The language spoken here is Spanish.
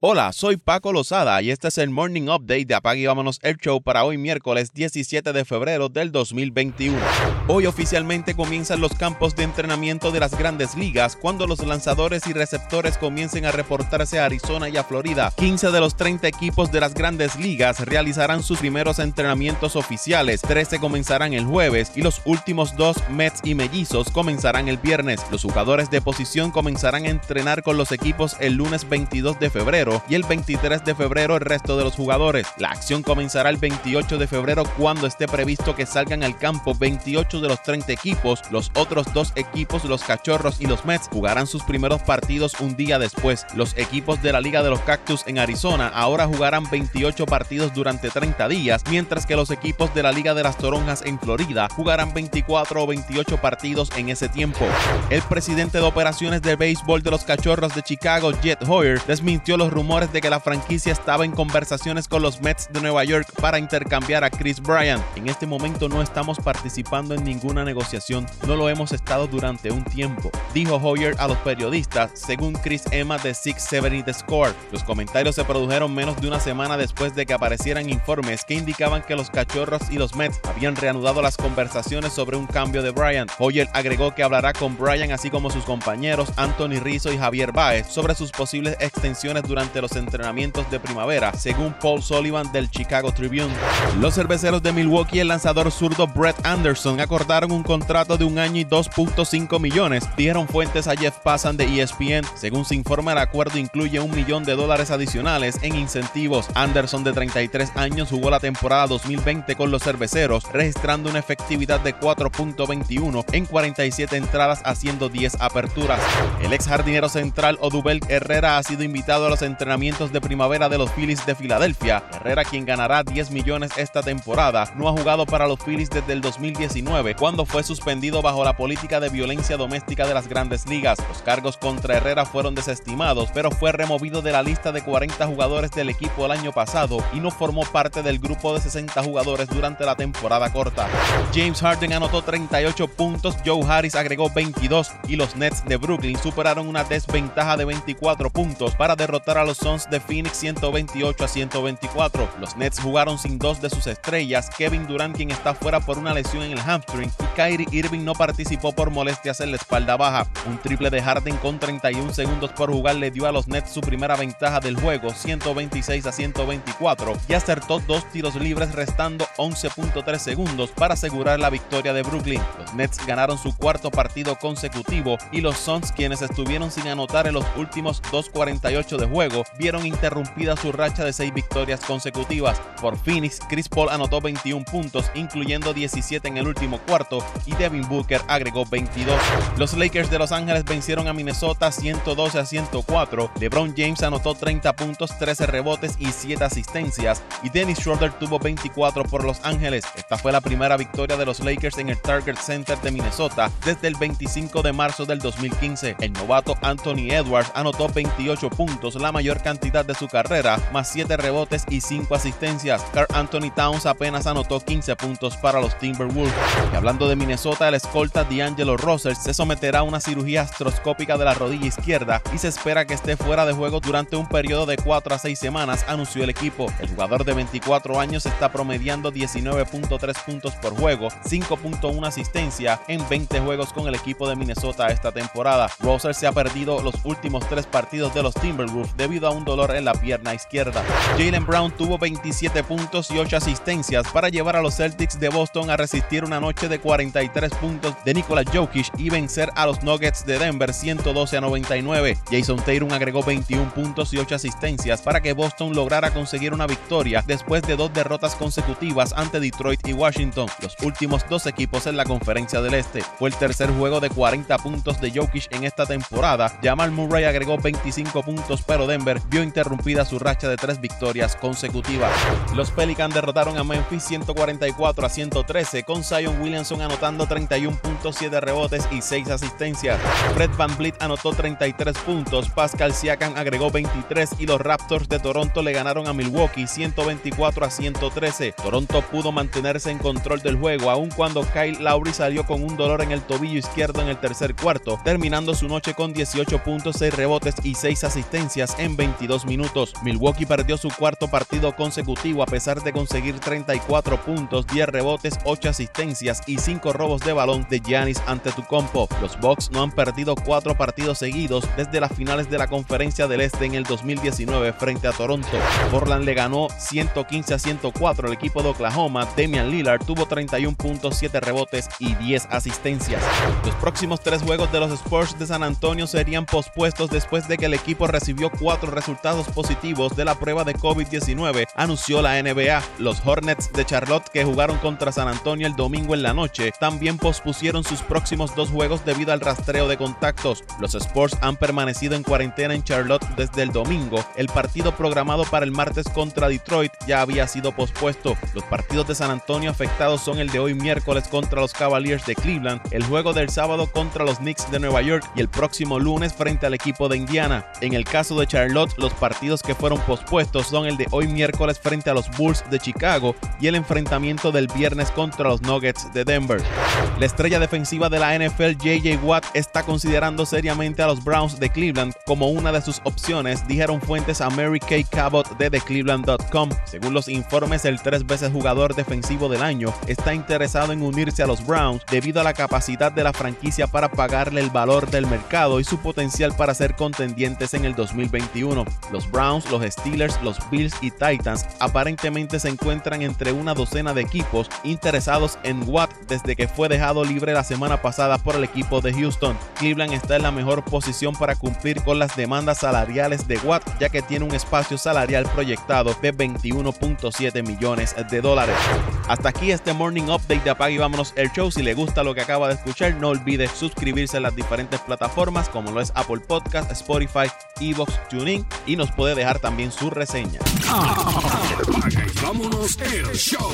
Hola, soy Paco Lozada y este es el Morning Update de Apague y Vámonos el Show para hoy miércoles 17 de febrero del 2021. Hoy oficialmente comienzan los campos de entrenamiento de las grandes ligas cuando los lanzadores y receptores comiencen a reportarse a Arizona y a Florida. 15 de los 30 equipos de las grandes ligas realizarán sus primeros entrenamientos oficiales, 13 comenzarán el jueves y los últimos dos Mets y Mellizos comenzarán el viernes. Los jugadores de posición comenzarán a entrenar con los equipos el lunes 22 de febrero y el 23 de febrero el resto de los jugadores. La acción comenzará el 28 de febrero cuando esté previsto que salgan al campo 28 de los 30 equipos. Los otros dos equipos, los Cachorros y los Mets, jugarán sus primeros partidos un día después. Los equipos de la Liga de los Cactus en Arizona ahora jugarán 28 partidos durante 30 días, mientras que los equipos de la Liga de las Toronjas en Florida jugarán 24 o 28 partidos en ese tiempo. El presidente de operaciones de béisbol de los Cachorros de Chicago, Jet Hoyer, desmintió los rumores de que la franquicia estaba en conversaciones con los Mets de Nueva York para intercambiar a Chris Bryant. En este momento no estamos participando en ninguna negociación, no lo hemos estado durante un tiempo, dijo Hoyer a los periodistas, según Chris Emma de 670 The Score. Los comentarios se produjeron menos de una semana después de que aparecieran informes que indicaban que los Cachorros y los Mets habían reanudado las conversaciones sobre un cambio de Bryant. Hoyer agregó que hablará con Bryant así como sus compañeros Anthony Rizzo y Javier Baez sobre sus posibles extensiones durante los entrenamientos de primavera, según Paul Sullivan del Chicago Tribune. Los cerveceros de Milwaukee y el lanzador zurdo Brett Anderson acordaron un contrato de un año y 2.5 millones, dijeron fuentes a Jeff Passan de ESPN. Según se informa, el acuerdo incluye un millón de dólares adicionales en incentivos. Anderson, de 33 años, jugó la temporada 2020 con los cerveceros, registrando una efectividad de 4.21 en 47 entradas, haciendo 10 aperturas. El ex jardinero central Odubel Herrera ha sido invitado a los entrenamientos de primavera de los Phillies de Filadelfia. Herrera, quien ganará 10 millones esta temporada, no ha jugado para los Phillies desde el 2019, cuando fue suspendido bajo la política de violencia doméstica de las grandes ligas. Los cargos contra Herrera fueron desestimados, pero fue removido de la lista de 40 jugadores del equipo el año pasado y no formó parte del grupo de 60 jugadores durante la temporada corta. James Harden anotó 38 puntos, Joe Harris agregó 22 y los Nets de Brooklyn superaron una desventaja de 24 puntos para derrotar a los Suns de Phoenix 128 a 124. Los Nets jugaron sin dos de sus estrellas, Kevin Durant quien está fuera por una lesión en el hamstring y Kyrie Irving no participó por molestias en la espalda baja. Un triple de Harden con 31 segundos por jugar le dio a los Nets su primera ventaja del juego, 126 a 124, y acertó dos tiros libres restando 11.3 segundos para asegurar la victoria de Brooklyn. Los Nets ganaron su cuarto partido consecutivo y los Suns, quienes estuvieron sin anotar en los últimos 2.48 de juego, vieron interrumpida su racha de seis victorias consecutivas. Por Phoenix, Chris Paul anotó 21 puntos, incluyendo 17 en el último cuarto, y Devin Booker agregó 22. Los Lakers de Los Ángeles vencieron a Minnesota 112 a 104. LeBron James anotó 30 puntos, 13 rebotes y 7 asistencias, y Dennis Schroeder tuvo 24 por Los Ángeles. Esta fue la primera victoria de los Lakers en el Target Center de Minnesota desde el 25 de marzo del 2015. El novato Anthony Edwards anotó 28 puntos, la mayor cantidad de su carrera, más 7 rebotes y 5 asistencias. Carl Anthony Towns apenas anotó 15 puntos para los Timberwolves. Y hablando de Minnesota, el escolta D'Angelo Russell se someterá a una cirugía astroscópica de la rodilla izquierda y se espera que esté fuera de juego durante un periodo de 4 a 6 semanas, anunció el equipo. El jugador de 24 años está promediando 19.3 puntos por juego, 5.1 asistencia en 20 juegos con el equipo de Minnesota esta temporada. Russell se ha perdido los últimos 3 partidos de los Timberwolves debido a un dolor en la pierna izquierda. Jalen Brown tuvo 27 puntos y 8 asistencias para llevar a los Celtics de Boston a resistir una noche de 43 puntos de Nikola Jokic y vencer a los Nuggets de Denver 112 a 99. Jason Tatum agregó 21 puntos y 8 asistencias para que Boston lograra conseguir una victoria después de dos derrotas consecutivas ante Detroit y Washington, los últimos dos equipos en la conferencia del Este. Fue el tercer juego de 40 puntos de Jokic en esta temporada. Jamal Murray agregó 25 puntos, pero Denver vio interrumpida su racha de tres victorias consecutivas. Los Pelicans derrotaron a Memphis 144 a 113 con Zion Williamson anotando 31 puntos, 7 rebotes y 6 asistencias. Fred Van Vliet anotó 33 puntos, Pascal Siakam agregó 23 y los Raptors de Toronto le ganaron a Milwaukee 124 a 113. Toronto pudo mantenerse en control del juego aun cuando Kyle Lowry salió con un dolor en el tobillo izquierdo en el tercer cuarto, terminando su noche con 18 puntos, 6 rebotes y 6 asistencias en en 22 minutos. Milwaukee perdió su cuarto partido consecutivo a pesar de conseguir 34 puntos, 10 rebotes, 8 asistencias y 5 robos de balón de Giannis Antetokounmpo. Los Bucks no han perdido cuatro partidos seguidos desde las finales de la Conferencia del Este en el 2019 frente a Toronto. Portland le ganó 115 a 104 al equipo de Oklahoma. Damian Lillard tuvo 31 puntos, 7 rebotes y 10 asistencias. Los próximos tres juegos de los Spurs de San Antonio serían pospuestos después de que el equipo recibió cuatro resultados positivos de la prueba de COVID-19, anunció la NBA. Los Hornets de Charlotte que jugaron contra San Antonio el domingo en la noche también pospusieron sus próximos dos juegos debido al rastreo de contactos. Los Spurs han permanecido en cuarentena en Charlotte desde el domingo. El partido programado para el martes contra Detroit ya había sido pospuesto. Los partidos de San Antonio afectados son el de hoy miércoles contra los Cavaliers de Cleveland, el juego del sábado contra los Knicks de Nueva York y el próximo lunes frente al equipo de Indiana. En el caso de Charlotte, los partidos que fueron pospuestos son el de hoy miércoles frente a los Bulls de Chicago y el enfrentamiento del viernes contra los Nuggets de Denver. La estrella defensiva de la NFL JJ Watt está considerando seriamente a los Browns de Cleveland como una de sus opciones, dijeron fuentes a Mary Kay Cabot de TheCleveland.com. Según los informes, el tres veces jugador defensivo del año está interesado en unirse a los Browns debido a la capacidad de la franquicia para pagarle el valor del mercado y su potencial para ser contendientes en el 2021. Los Browns, los Steelers, los Bills y Titans aparentemente se encuentran entre una docena de equipos interesados en Watt desde que fue dejado libre la semana pasada por el equipo de Houston. Cleveland está en la mejor posición para cumplir con las demandas salariales de Watt ya que tiene un espacio salarial proyectado de 21.7 millones de dólares. Hasta aquí este Morning Update de Apague Vámonos el Show. Si le gusta lo que acaba de escuchar, no olvide suscribirse a las diferentes plataformas como lo es Apple Podcast, Spotify, Evox, TuneIn y nos puede dejar también su reseña. Apaga y vámonos el show.